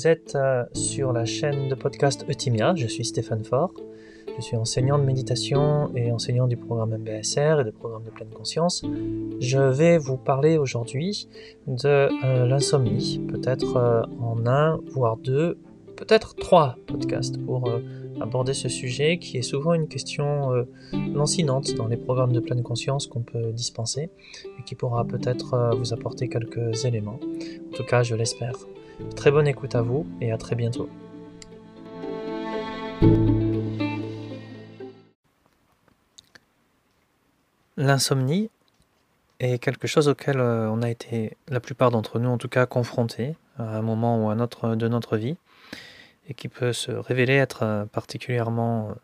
Vous êtes euh, sur la chaîne de podcast Eutimia, je suis Stéphane Faure. Je suis enseignant de méditation et enseignant du programme MBSR et du programme de pleine conscience. Je vais vous parler aujourd'hui de euh, l'insomnie, peut-être euh, en un, voire deux, peut-être trois podcasts pour aborder ce sujet qui est souvent une question lancinante dans les programmes de pleine conscience qu'on peut dispenser et qui pourra peut-être vous apporter quelques éléments. En tout cas, je l'espère. Très bonne écoute à vous et à très bientôt. L'insomnie est quelque chose auquel euh, on a été, la plupart d'entre nous en tout cas, confrontés à un moment ou à un autre de notre vie et qui peut se révéler être euh, particulièrement euh,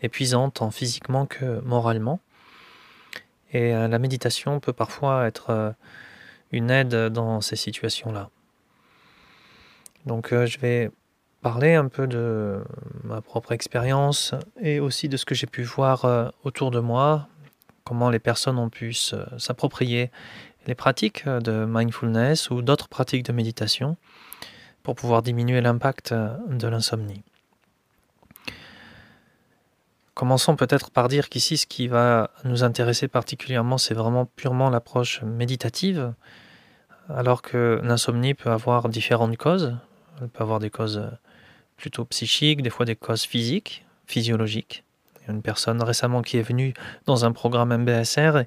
épuisante tant physiquement que moralement. Et la méditation peut parfois être une aide dans ces situations-là. Donc euh, je vais parler un peu de ma propre expérience et aussi de ce que j'ai pu voir euh, autour de moi, comment les personnes ont pu s'approprier les pratiques de mindfulness ou d'autres pratiques de méditation pour pouvoir diminuer l'impact euh, de l'insomnie. Commençons peut-être par dire qu'ici, ce qui va nous intéresser particulièrement, c'est vraiment purement l'approche méditative, alors que l'insomnie peut avoir différentes causes. Elle peut avoir des causes euh, plutôt psychiques, des fois des causes physiques, physiologiques. Il y a une personne récemment qui est venue dans un programme MBSR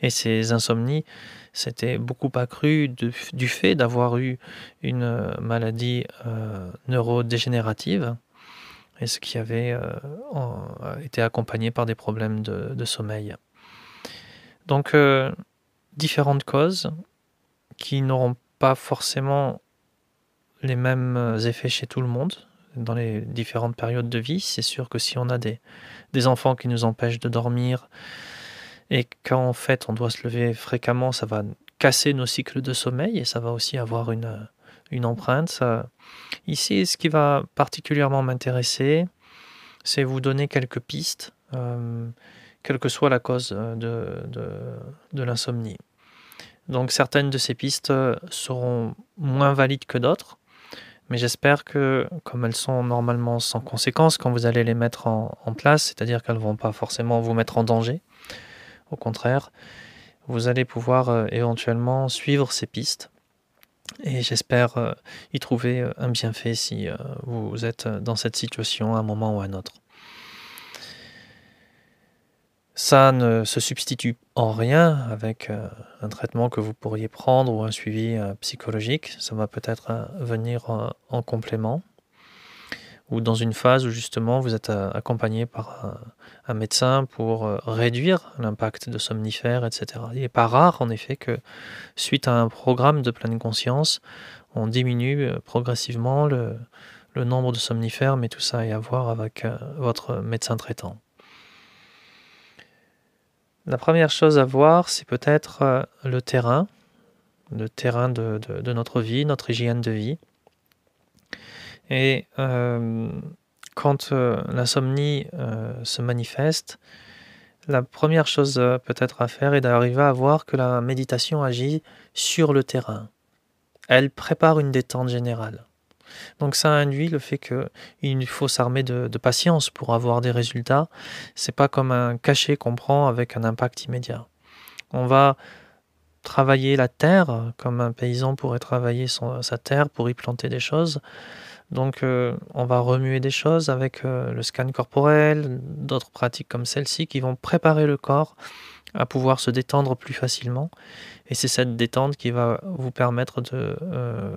et, ses insomnies s'étaient beaucoup accrues du fait d'avoir eu une euh, maladie euh, neurodégénérative et ce qui avait été accompagné par des problèmes de, sommeil. Donc, différentes causes qui n'auront pas forcément les mêmes euh, effets chez tout le monde dans les différentes périodes de vie. C'est sûr que si on a des, enfants qui nous empêchent de dormir et qu'en fait on doit se lever fréquemment, ça va casser nos cycles de sommeil et ça va aussi avoir une, une empreinte. Ici, ce qui va particulièrement m'intéresser, c'est vous donner quelques pistes, euh, quelle que soit la cause euh, de l'insomnie. Donc certaines de ces pistes seront moins valides que d'autres. Mais j'espère que, comme elles sont normalement sans conséquence quand vous allez les mettre en, place, c'est-à-dire qu'elles ne vont pas forcément vous mettre en danger, au contraire, vous allez pouvoir euh, éventuellement suivre ces pistes. Et j'espère euh, y trouver euh, un bienfait si vous êtes dans cette situation à un moment ou à un autre. Ça ne se substitue en rien avec euh, un traitement que vous pourriez prendre ou un suivi euh, psychologique. Ça va peut-être euh, venir en complément ou dans une phase où justement vous êtes accompagné par un, médecin pour réduire l'impact de somnifères, etc. Il n'est pas rare en effet que suite à un programme de pleine conscience, on diminue progressivement le, le nombre de somnifères, mais tout ça a à voir avec votre médecin traitant. La première chose à voir, c'est peut-être euh, le terrain, le terrain de, notre vie, notre hygiène de vie. Et euh, quand euh, l'insomnie se manifeste, la première chose peut-être à faire est d'arriver à voir que la méditation agit sur le terrain. Elle prépare une détente générale. Donc ça induit le fait qu'il faut s'armer de, patience pour avoir des résultats. C'est pas comme un cachet qu'on prend avec un impact immédiat. On va travailler la terre comme un paysan pourrait travailler sa terre pour y planter des choses. Donc euh, on va remuer des choses avec euh, le scan corporel, d'autres pratiques comme celle-ci qui vont préparer le corps à pouvoir se détendre plus facilement. Et c'est cette détente qui va vous permettre de euh,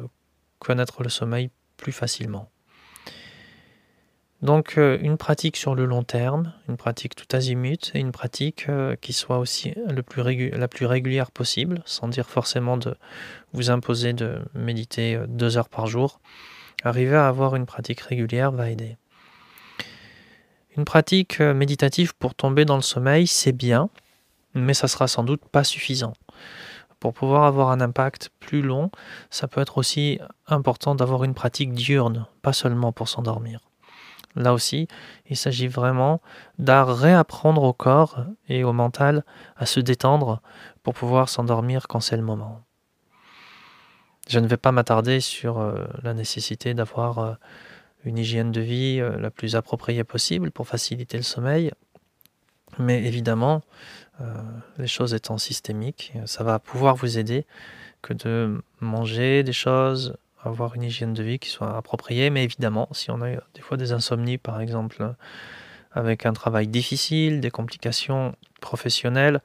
connaître le sommeil facilement. Donc euh, une pratique sur le long terme, une pratique tout azimut et une pratique euh, qui soit aussi la plus régulière possible, sans dire forcément de vous imposer de méditer euh, deux heures par jour. Arriver à avoir une pratique régulière va aider. Une pratique méditative pour tomber dans le sommeil, c'est bien, mais ça sera sans doute pas suffisant. Pour pouvoir avoir un impact plus long, ça peut être aussi important d'avoir une pratique diurne, pas seulement pour s'endormir. Là aussi, il s'agit vraiment d'à réapprendre au corps et au mental à se détendre pour pouvoir s'endormir quand c'est le moment. Je ne vais pas m'attarder sur la nécessité d'avoir une hygiène de vie la plus appropriée possible pour faciliter le sommeil. Mais évidemment, les choses étant systémiques, ça va pouvoir vous aider que de manger des choses, avoir une hygiène de vie qui soit appropriée. Mais évidemment, si on a des fois des insomnies, par exemple, avec un travail difficile, des complications professionnelles,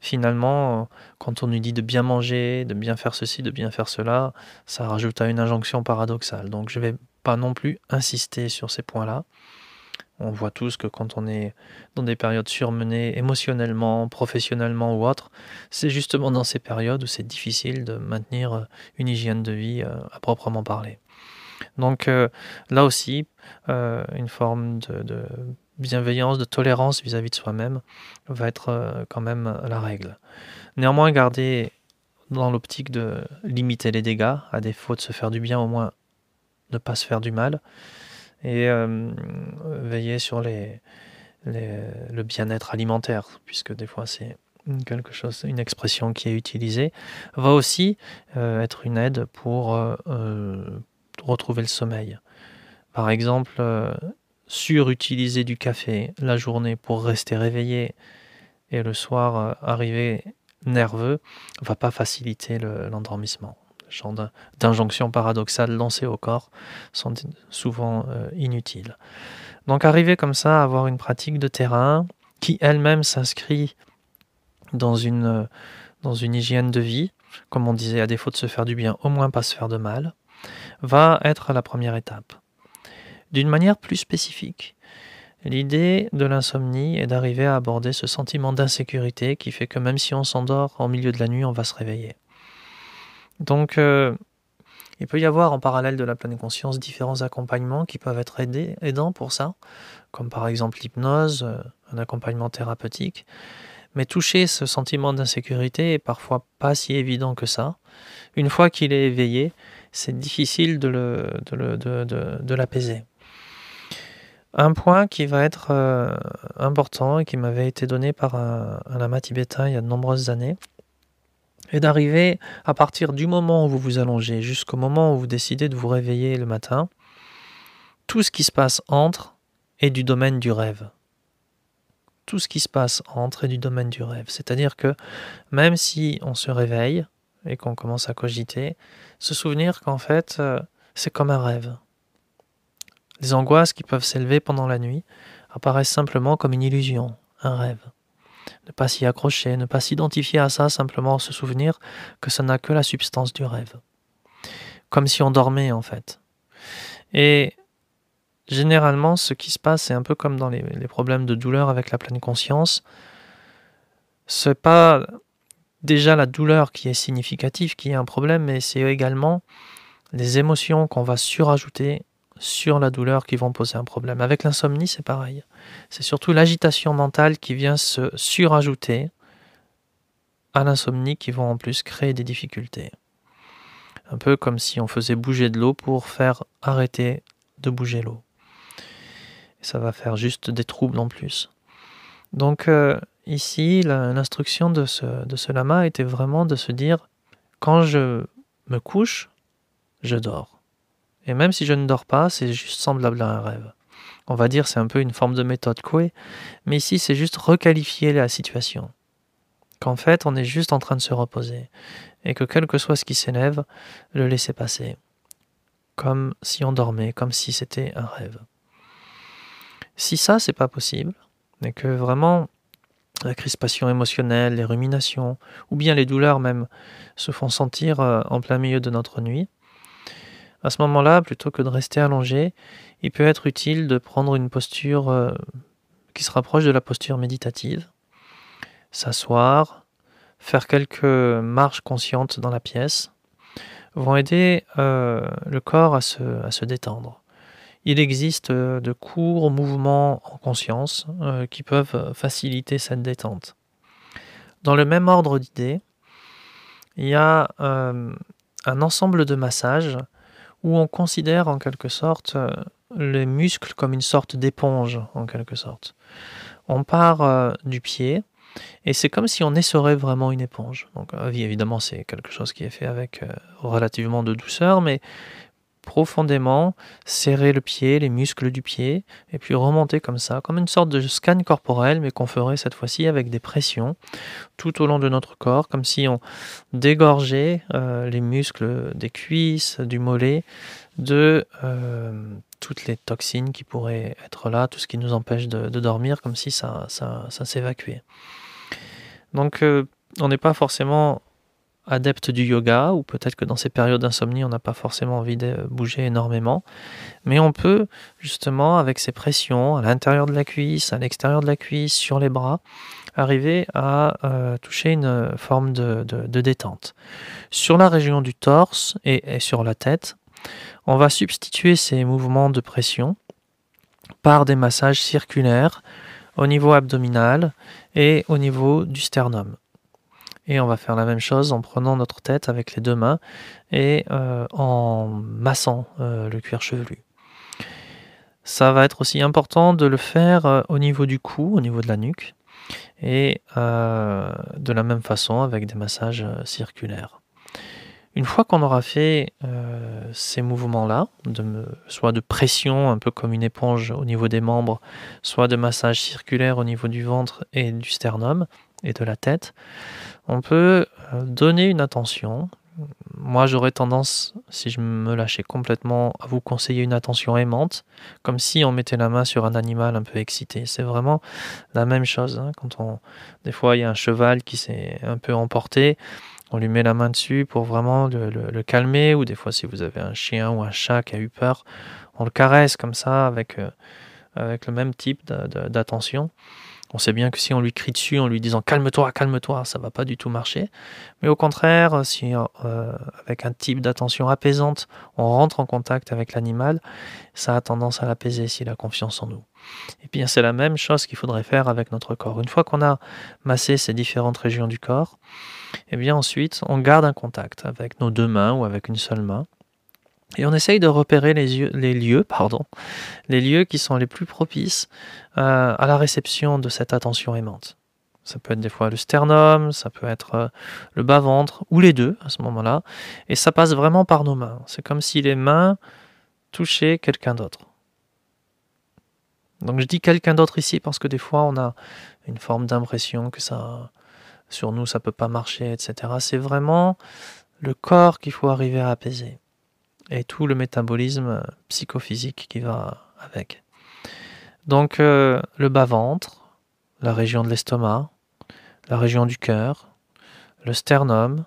finalement, quand on nous dit de bien manger, de bien faire ceci, de bien faire cela, ça rajoute à une injonction paradoxale. Donc je ne vais pas non plus insister sur ces points-là. On voit tous que quand on est dans des périodes surmenées émotionnellement, professionnellement ou autre, c'est justement dans ces périodes où c'est difficile de maintenir une hygiène de vie euh, à proprement parler. Donc euh, là aussi, euh, une forme de, bienveillance, de tolérance vis-à-vis de soi-même va être quand même la règle. Néanmoins, garder dans l'optique de limiter les dégâts, à défaut de se faire du bien, au moins ne pas se faire du mal et euh, veiller sur le bien-être alimentaire, puisque des fois c'est quelque chose, une expression qui est utilisée, va aussi euh, être une aide pour euh, retrouver le sommeil. Par exemple, surutiliser du café la journée pour rester réveillé et le soir arriver nerveux va pas faciliter l'endormissement genre d'injonctions paradoxales lancées au corps sont souvent euh, inutiles. Donc arriver comme ça à avoir une pratique de terrain qui elle-même s'inscrit dans une, euh, dans une hygiène de vie, comme on disait, à défaut de se faire du bien, au moins pas se faire de mal, va être la première étape. D'une manière plus spécifique, l'idée de l'insomnie est d'arriver à aborder ce sentiment d'insécurité qui fait que même si on s'endort en milieu de la nuit, on va se réveiller. Donc, euh, il peut y avoir en parallèle de la pleine conscience différents accompagnements qui peuvent être aidants pour ça, comme par exemple l'hypnose, euh, un accompagnement thérapeutique. Mais toucher ce sentiment d'insécurité est parfois pas si évident que ça. Une fois qu'il est éveillé, c'est difficile de, l'apaiser. Un point qui va être euh, important et qui m'avait été donné par un, un lama tibétain il y a de nombreuses années, et d'arriver à partir du moment où vous vous allongez jusqu'au moment où vous décidez de vous réveiller le matin, tout ce qui se passe entre est du domaine du rêve. Tout ce qui se passe entre est du domaine du rêve. C'est-à-dire que même si on se réveille et qu'on commence à cogiter, se souvenir qu'en fait euh, c'est comme un rêve. Les angoisses qui peuvent s'élever pendant la nuit apparaissent simplement comme une illusion, un rêve ne pas s'y accrocher, ne pas s'identifier à ça, simplement se souvenir que ça n'a que la substance du rêve. Comme si on dormait en fait. Et généralement, ce qui se passe, c'est un peu comme dans les, problèmes de douleur avec la pleine conscience. C'est pas déjà la douleur qui est significative, qui est un problème, mais c'est également les émotions qu'on va surajouter sur la douleur qui vont poser un problème. Avec l'insomnie, c'est pareil. C'est surtout l'agitation mentale qui vient se surajouter à l'insomnie qui vont en plus créer des difficultés. Un peu comme si on faisait bouger de l'eau pour faire arrêter de bouger l'eau. ça va faire juste des troubles en plus. Donc euh, ici, l'instruction de ce, de ce lama était vraiment de se dire, quand je me couche, je dors. Et même si je ne dors pas, c'est juste semblable à un rêve. On va dire c'est un peu une forme de méthode Coué, mais ici c'est juste requalifier la situation. Qu'en fait on est juste en train de se reposer, et que quel que soit ce qui s'élève, le laisser passer. Comme si on dormait, comme si c'était un rêve. Si ça c'est pas possible, et que vraiment la crispation émotionnelle, les ruminations, ou bien les douleurs même, se font sentir euh, en plein milieu de notre nuit, à ce moment-là, plutôt que de rester allongé, il peut être utile de prendre une posture euh, qui se rapproche de la posture méditative, s'asseoir, faire quelques marches conscientes dans la pièce, vont aider euh, le corps à se, détendre. Il existe euh, de courts mouvements en conscience qui peuvent faciliter cette détente. Dans le même ordre d'idées, il y a un ensemble de massages où on considère en quelque sorte euh, les muscles comme une sorte d'éponge, en quelque sorte. On part euh, du pied Et c'est comme si on essorait vraiment une éponge. Donc, euh, évidemment, c'est quelque chose qui est fait avec relativement de douceur, mais profondément, serrer le pied, les muscles du pied, et puis remonter comme ça, comme une sorte de scan corporel, mais qu'on ferait cette fois-ci avec des pressions tout au long de notre corps, comme si on dégorgeait euh, les muscles des cuisses, du mollet, de euh, toutes les toxines qui pourraient être là, tout ce qui nous empêche de, dormir, comme si ça, s'évacuait. Donc euh, on n'est pas forcément adepte du yoga, ou peut-être que dans ces périodes d'insomnie, on n'a pas forcément envie de bouger énormément, mais on peut justement, avec ces pressions à l'intérieur de la cuisse, à l'extérieur de la cuisse, sur les bras, arriver à euh, toucher une forme de, détente. Sur la région du torse et, sur la tête, on va substituer ces mouvements de pression par des massages circulaires au niveau abdominal et au niveau du sternum. Et on va faire la même chose en prenant notre tête avec les deux mains et euh, en massant euh, le cuir chevelu. Ça va être aussi important de le faire euh, au niveau du cou, au niveau de la nuque, et de la même façon avec des massages circulaires. Une fois qu'on aura fait ces mouvements-là, soit de pression un peu comme une éponge au niveau des membres, soit de massage circulaire au niveau du ventre et du sternum et de la tête, on peut euh, donner une attention. Moi, j'aurais tendance, si je me lâchais complètement, à vous conseiller une attention aimante, comme si on mettait la main sur un animal un peu excité. C'est vraiment la même chose. Hein. Quand on, des fois, il y a un cheval qui s'est un peu emporté, on lui met la main dessus pour vraiment le, calmer. Ou des fois, si vous avez un chien ou un chat qui a eu peur, on le caresse comme ça avec, euh, avec le même type d'attention. On sait bien que si on lui crie dessus en lui disant calme-toi, calme-toi, ça va pas du tout marcher. Mais au contraire, si euh, avec un type d'attention apaisante, on rentre en contact avec l'animal, ça a tendance à l'apaiser s'il a confiance en nous. Et bien c'est la même chose qu'il faudrait faire avec notre corps. Une fois qu'on a massé ces différentes régions du corps, et eh bien ensuite on garde un contact avec nos deux mains ou avec une seule main. Et on essaye de repérer les, les, lieux, pardon, les lieux qui sont les plus propices euh, à la réception de cette attention aimante. Ça peut être des fois le sternum, ça peut être euh, le bas-ventre, ou les deux à ce moment-là. Et ça passe vraiment par nos mains. C'est comme si les mains touchaient quelqu'un d'autre. Donc je dis quelqu'un d'autre ici parce que des fois on a une forme d'impression que ça, sur nous, ça peut pas marcher, etc. C'est vraiment le corps qu'il faut arriver à apaiser et tout le métabolisme psychophysique qui va avec. Donc euh, le bas-ventre, la région de l'estomac, la région du cœur, le sternum,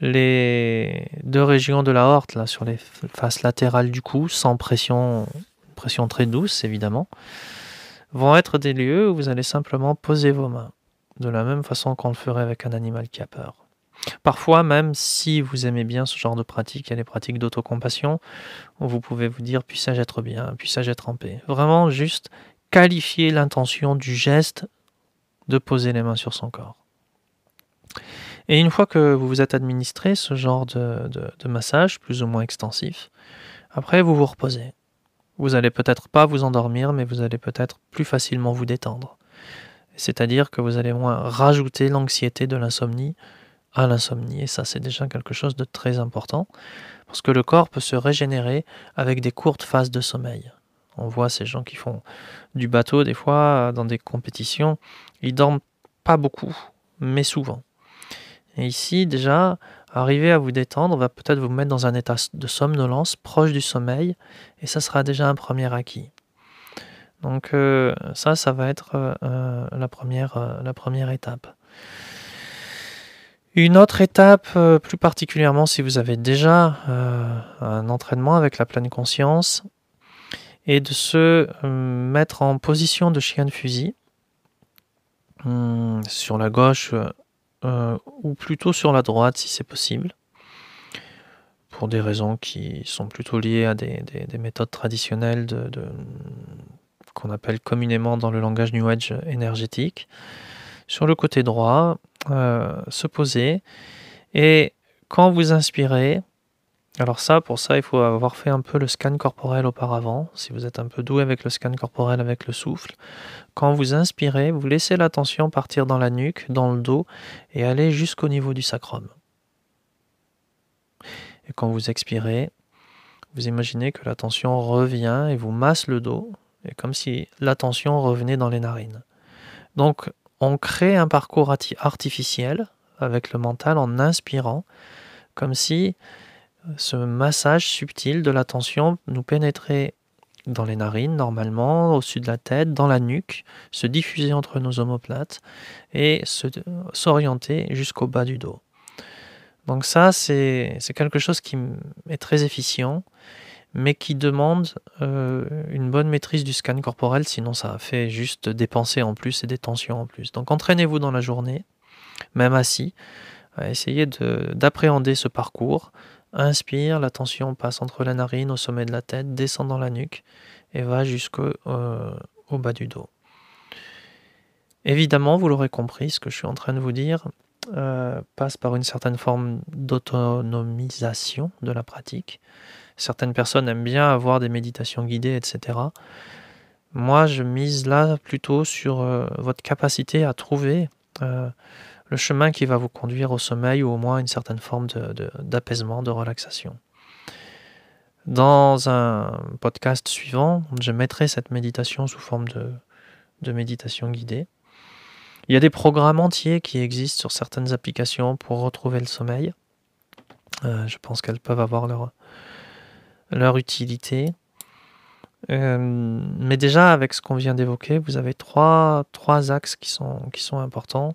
les deux régions de la horte là sur les faces latérales du cou, sans pression, pression très douce évidemment, vont être des lieux où vous allez simplement poser vos mains, de la même façon qu'on le ferait avec un animal qui a peur. Parfois, même si vous aimez bien ce genre de pratique, il y a les pratiques d'autocompassion, vous pouvez vous dire puis-je être bien, puis-je être en paix? Vraiment, juste qualifier l'intention du geste de poser les mains sur son corps. Et une fois que vous vous êtes administré ce genre de, de massage, plus ou moins extensif, après vous vous reposez. Vous allez peut-être pas vous endormir, mais vous allez peut-être plus facilement vous détendre. C'est-à-dire que vous allez moins rajouter l'anxiété de l'insomnie à l'insomnie. Et ça, c'est déjà quelque chose de très important, parce que le corps peut se régénérer avec des courtes phases de sommeil. On voit ces gens qui font du bateau des fois dans des compétitions, ils dorment pas beaucoup, mais souvent. Et ici, déjà, arriver à vous détendre va peut-être vous mettre dans un état de somnolence proche du sommeil, et ça sera déjà un premier acquis. Donc euh, ça, ça va être euh, euh, la, première, la première étape. Une autre étape, euh, plus particulièrement si vous avez déjà euh, un entraînement avec la pleine conscience, est de se euh, mettre en position de chien de fusil, hmm, sur la gauche ou plutôt sur la droite si c'est possible, pour des raisons qui sont plutôt liées à des, méthodes traditionnelles qu'on appelle communément dans le langage New Age énergétique. Sur le côté droit, euh, se poser et quand vous inspirez, Alors ça, pour ça, il faut avoir fait un peu le scan corporel auparavant. Si vous êtes un peu doué avec le scan corporel avec le souffle, quand vous inspirez, vous laissez la tension partir dans la nuque, dans le dos et aller jusqu'au niveau du sacrum. Et quand vous expirez, vous imaginez que la tension revient et vous masse le dos, et comme si la tension revenait dans les narines. Donc, on crée un parcours artificiel avec le mental en inspirant, comme si ce massage subtil de la tension nous pénétrait dans les narines normalement, au-dessus de la tête, dans la nuque, se diffuser entre nos omoplates et s'orienter jusqu'au bas du dos. Donc ça, c'est quelque chose qui est très efficient, mais qui demande euh, une bonne maîtrise du scan corporel, sinon ça fait juste dépenser en plus et des tensions en plus. Donc entraînez-vous dans la journée, même assis, à essayer d'appréhender ce parcours, Inspire, la tension passe entre la narine, au sommet de la tête, descend dans la nuque et va jusqu'au euh, bas du dos. Évidemment, vous l'aurez compris, ce que je suis en train de vous dire euh, passe par une certaine forme d'autonomisation de la pratique. Certaines personnes aiment bien avoir des méditations guidées, etc. Moi, je mise là plutôt sur euh, votre capacité à trouver le chemin qui va vous conduire au sommeil ou au moins une certaine forme d'apaisement, de, relaxation. Dans un podcast suivant, je mettrai cette méditation sous forme de, méditation guidée. Il y a des programmes entiers qui existent sur certaines applications pour retrouver le sommeil. Euh, je pense qu'elles peuvent avoir leur, leur utilité. Euh, mais déjà, avec ce qu'on vient d'évoquer, vous avez trois, trois axes qui sont, qui sont importants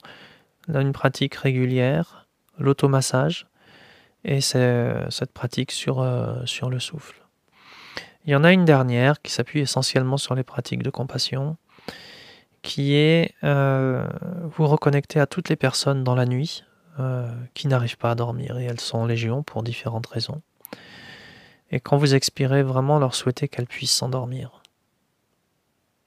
une pratique régulière, l'automassage et cette pratique sur, euh, sur le souffle. Il y en a une dernière qui s'appuie essentiellement sur les pratiques de compassion, qui est euh, vous reconnecter à toutes les personnes dans la nuit euh, qui n'arrivent pas à dormir, et elles sont légion pour différentes raisons. Et quand vous expirez, vraiment leur souhaiter qu'elles puissent s'endormir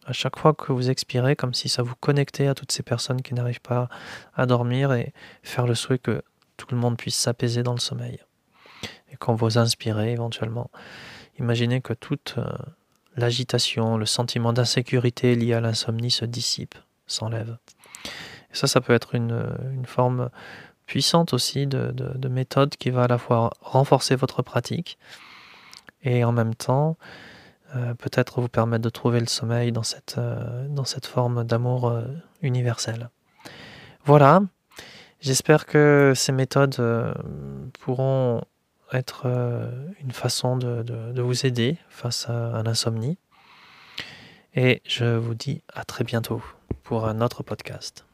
à chaque fois que vous expirez, comme si ça vous connectait à toutes ces personnes qui n'arrivent pas à dormir et faire le souhait que tout le monde puisse s'apaiser dans le sommeil. Et quand vous inspirez éventuellement, imaginez que toute euh, l'agitation, le sentiment d'insécurité lié à l'insomnie se dissipe, s'enlève. Et ça, ça peut être une, forme puissante aussi de méthode qui va à la fois renforcer votre pratique et en même temps euh, peut-être vous permettre de trouver le sommeil dans cette, euh, forme d'amour euh, universel. Voilà, j'espère que ces méthodes pourront être une façon de, de vous aider face à l'insomnie. Et je vous dis à très bientôt pour un autre podcast.